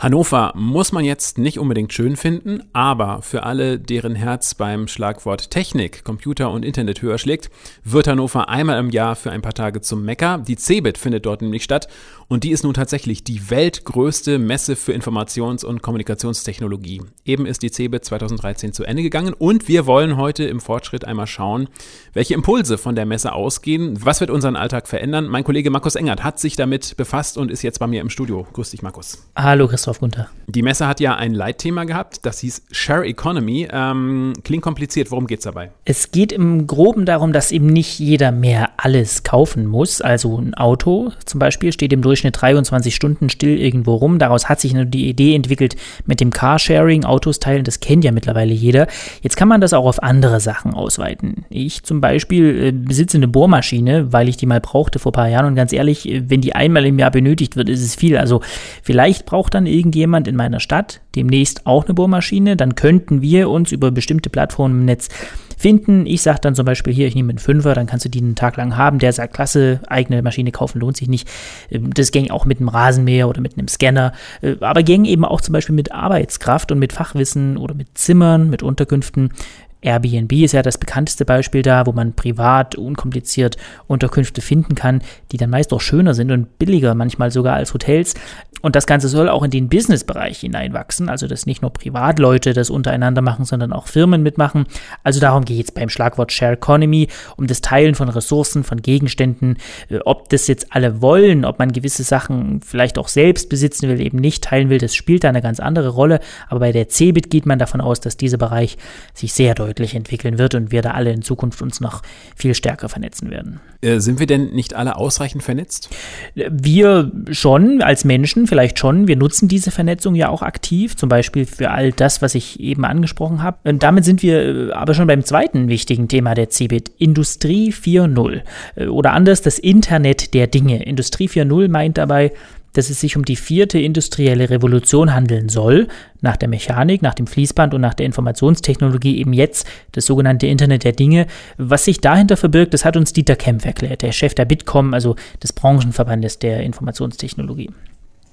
Hannover muss man jetzt nicht unbedingt schön finden, aber für alle, deren Herz beim Schlagwort Technik, Computer und Internet höher schlägt, wird Hannover einmal im Jahr für ein paar Tage zum Mecker. Die CeBIT findet dort nämlich statt und die ist nun tatsächlich die weltgrößte Messe für Informations- und Kommunikationstechnologie. Eben ist die CeBIT 2013 zu Ende gegangen und wir wollen heute im Fortschritt einmal schauen, welche Impulse von der Messe ausgehen, was wird unseren Alltag verändern. Mein Kollege Markus Engert hat sich damit befasst und ist jetzt bei mir im Studio. Grüß dich, Markus. Hallo, Christoph. Christoph Gunther. Die Messe hat ja ein Leitthema gehabt, das hieß Share Economy. Ähm, klingt kompliziert, worum geht es dabei? Es geht im Groben darum, dass eben nicht jeder mehr alles kaufen muss. Also ein Auto zum Beispiel steht im Durchschnitt 23 Stunden still irgendwo rum. Daraus hat sich nur die Idee entwickelt mit dem Carsharing, Autos teilen, das kennt ja mittlerweile jeder. Jetzt kann man das auch auf andere Sachen ausweiten. Ich zum Beispiel äh, besitze eine Bohrmaschine, weil ich die mal brauchte vor ein paar Jahren und ganz ehrlich, wenn die einmal im Jahr benötigt wird, ist es viel. Also vielleicht braucht dann irgendjemand in meiner Stadt demnächst auch eine Bohrmaschine, dann könnten wir uns über bestimmte Plattformen im Netz finden. Ich sage dann zum Beispiel hier, ich nehme einen Fünfer, dann kannst du die einen Tag lang haben. Der sagt, klasse, eigene Maschine kaufen lohnt sich nicht. Ähm, das ging auch mit einem Rasenmäher oder mit einem Scanner, äh, aber ging eben auch zum Beispiel mit Arbeitskraft und mit Fachwissen oder mit Zimmern, mit Unterkünften. Airbnb ist ja das bekannteste Beispiel da, wo man privat, unkompliziert Unterkünfte finden kann, die dann meist auch schöner sind und billiger, manchmal sogar als Hotels. Und das Ganze soll auch in den Businessbereich hineinwachsen, also dass nicht nur Privatleute das untereinander machen, sondern auch Firmen mitmachen. Also darum geht es beim Schlagwort Share Economy, um das Teilen von Ressourcen, von Gegenständen. Äh, ob das jetzt alle wollen, ob man gewisse Sachen vielleicht auch selbst besitzen will, eben nicht teilen will, das spielt da eine ganz andere Rolle. Aber bei der CeBIT geht man davon aus, dass dieser Bereich sich sehr deutlich deutlich entwickeln wird und wir da alle in Zukunft uns noch viel stärker vernetzen werden. Äh, sind wir denn nicht alle ausreichend vernetzt? Wir schon, als Menschen vielleicht schon. Wir nutzen diese Vernetzung ja auch aktiv, zum Beispiel für all das, was ich eben angesprochen habe. Und damit sind wir äh, aber schon beim zweiten wichtigen Thema der CeBIT, Industrie 4.0. Äh, oder anders, das Internet der Dinge. Industrie 4.0 meint dabei, dass es sich um die vierte industrielle Revolution handeln soll, nach der Mechanik, nach dem Fließband und nach der Informationstechnologie eben jetzt das sogenannte Internet der Dinge. Was sich dahinter verbirgt, das hat uns Dieter Kempf erklärt, der Chef der Bitkom, also des Branchenverbandes der Informationstechnologie.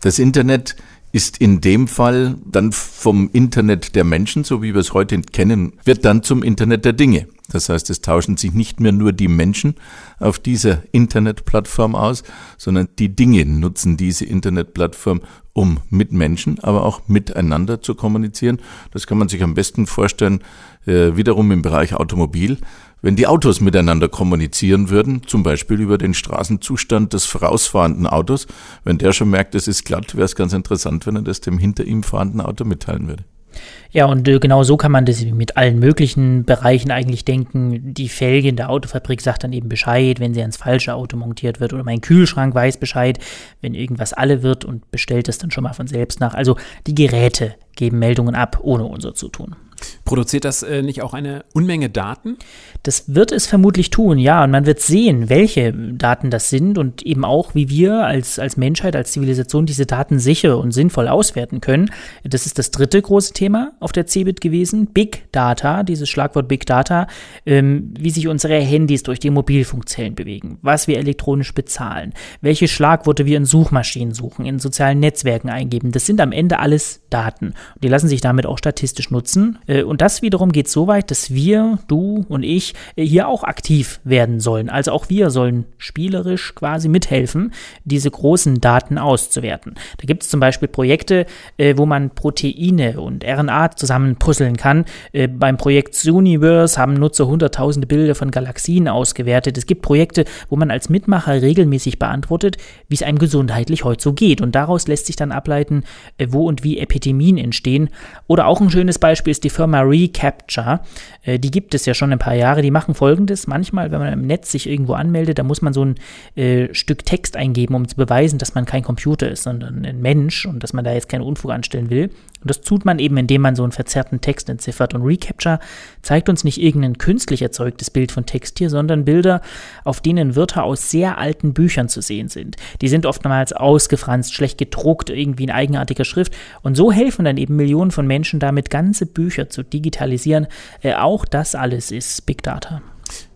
Das Internet ist in dem Fall dann vom Internet der Menschen, so wie wir es heute kennen, wird dann zum Internet der Dinge. Das heißt, es tauschen sich nicht mehr nur die Menschen auf dieser Internetplattform aus, sondern die Dinge nutzen diese Internetplattform, um mit Menschen, aber auch miteinander zu kommunizieren. Das kann man sich am besten vorstellen, äh, wiederum im Bereich Automobil. Wenn die Autos miteinander kommunizieren würden, zum Beispiel über den Straßenzustand des vorausfahrenden Autos, wenn der schon merkt, es ist glatt, wäre es ganz interessant, wenn er das dem hinter ihm fahrenden Auto mitteilen würde. Ja, und äh, genau so kann man das mit allen möglichen Bereichen eigentlich denken. Die Felge in der Autofabrik sagt dann eben Bescheid, wenn sie ans falsche Auto montiert wird. Oder mein Kühlschrank weiß Bescheid, wenn irgendwas alle wird und bestellt es dann schon mal von selbst nach. Also die Geräte geben Meldungen ab, ohne unser Zutun. Produziert das äh, nicht auch eine Unmenge Daten? Das wird es vermutlich tun, ja. Und man wird sehen, welche Daten das sind und eben auch, wie wir als, als Menschheit, als Zivilisation diese Daten sicher und sinnvoll auswerten können. Das ist das dritte große Thema auf der CeBIT gewesen. Big Data, dieses Schlagwort Big Data, ähm, wie sich unsere Handys durch die Mobilfunkzellen bewegen, was wir elektronisch bezahlen, welche Schlagworte wir in Suchmaschinen suchen, in sozialen Netzwerken eingeben. Das sind am Ende alles Daten. Und die lassen sich damit auch statistisch nutzen. Äh, und das wiederum geht so weit, dass wir, du und ich, äh, hier auch aktiv werden sollen. Also auch wir sollen spielerisch quasi mithelfen, diese großen Daten auszuwerten. Da gibt es zum Beispiel Projekte, äh, wo man Proteine und RNA zusammen puzzeln kann. Beim Projekt Universe haben Nutzer hunderttausende Bilder von Galaxien ausgewertet. Es gibt Projekte, wo man als Mitmacher regelmäßig beantwortet, wie es einem gesundheitlich heute so geht. Und daraus lässt sich dann ableiten, wo und wie Epidemien entstehen. Oder auch ein schönes Beispiel ist die Firma Recapture. Äh, die gibt es ja schon ein paar Jahre. Die machen folgendes. Manchmal, wenn man im Netz sich irgendwo anmeldet, da muss man so ein äh, Stück Text eingeben, um zu beweisen, dass man kein Computer ist, sondern ein Mensch und dass man da jetzt keinen Unfug anstellen will. Und das tut man eben, indem man so einen verzerrten Text entziffert. Und Recapture zeigt uns nicht irgendein künstlich erzeugtes Bild von Text hier, sondern Bilder, auf denen Wörter aus sehr alten Büchern zu sehen sind. Die sind oftmals ausgefranst, schlecht gedruckt, irgendwie in eigenartiger Schrift. Und so helfen dann eben Millionen von Menschen damit, ganze Bücher zu digitalisieren. Äh, auch das alles ist Big Data.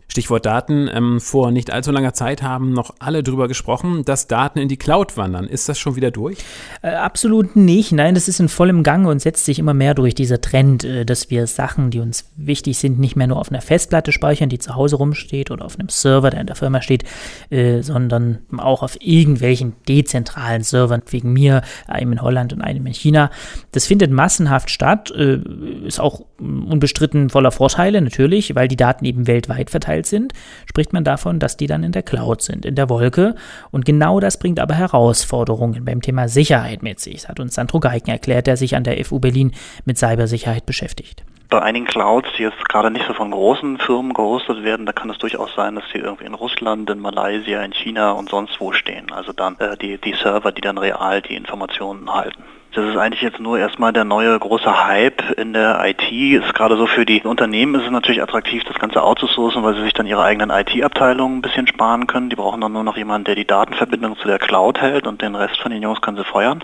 Stichwort Daten. Ähm, vor nicht allzu langer Zeit haben noch alle drüber gesprochen, dass Daten in die Cloud wandern. Ist das schon wieder durch? Äh, absolut nicht. Nein, das ist in vollem Gange und setzt sich immer mehr durch, dieser Trend, äh, dass wir Sachen, die uns wichtig sind, nicht mehr nur auf einer Festplatte speichern, die zu Hause rumsteht oder auf einem Server, der in der Firma steht, äh, sondern auch auf irgendwelchen dezentralen Servern, wegen mir, einem in Holland und einem in China. Das findet massenhaft statt, äh, ist auch unbestritten voller Vorteile natürlich, weil die Daten eben weltweit verteilt verteilt sind, spricht man davon, dass die dann in der Cloud sind, in der Wolke. Und genau das bringt aber Herausforderungen beim Thema Sicherheit mit sich, das hat uns Sandro Geigen erklärt, der sich an der FU Berlin mit Cybersicherheit beschäftigt bei einigen Clouds, die jetzt gerade nicht so von großen Firmen gehostet werden, da kann es durchaus sein, dass die irgendwie in Russland, in Malaysia, in China und sonst wo stehen. Also dann äh, die, die Server, die dann real die Informationen halten. Das ist eigentlich jetzt nur erstmal der neue große Hype in der IT. Ist gerade so für die Unternehmen ist es natürlich attraktiv, das Ganze outzusourcen, weil sie sich dann ihre eigenen IT-Abteilungen ein bisschen sparen können. Die brauchen dann nur noch jemanden, der die Datenverbindung zu der Cloud hält und den Rest von den Jungs können sie feuern.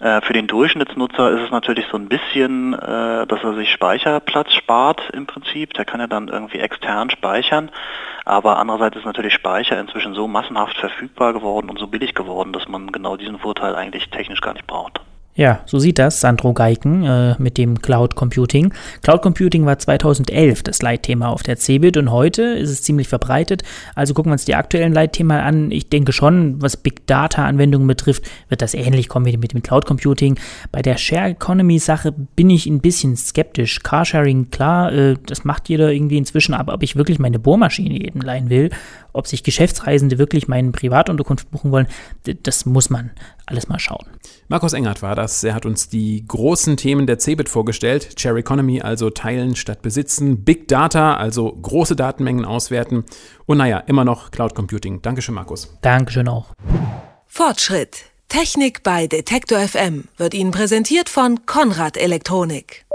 Äh, für den Durchschnittsnutzer ist es natürlich so ein bisschen, äh, dass er sich Speicherplatz spart im Prinzip. Der kann ja dann irgendwie extern speichern. Aber andererseits ist natürlich Speicher inzwischen so massenhaft verfügbar geworden und so billig geworden, dass man genau diesen Vorteil eigentlich technisch gar nicht braucht. Ja, so sieht das Sandro Geiken äh, mit dem Cloud Computing. Cloud Computing war 2011 das Leitthema auf der CeBIT und heute ist es ziemlich verbreitet. Also gucken wir uns die aktuellen Leitthemen an. Ich denke schon, was Big Data Anwendungen betrifft, wird das ähnlich kommen wie mit dem Cloud Computing. Bei der Share Economy Sache bin ich ein bisschen skeptisch. Carsharing, klar, äh, das macht jeder irgendwie inzwischen, aber ob ich wirklich meine Bohrmaschine jedem leihen will, ob sich Geschäftsreisende wirklich meinen Privatunterkunft buchen wollen, das muss man alles mal schauen. Markus Engert war das. Er hat uns die großen Themen der CeBIT vorgestellt. Share Economy, also teilen statt besitzen. Big Data, also große Datenmengen auswerten. Und naja, immer noch Cloud Computing. Dankeschön, Markus. Dankeschön auch. Fortschritt. Technik bei Detektor FM wird Ihnen präsentiert von Konrad Elektronik.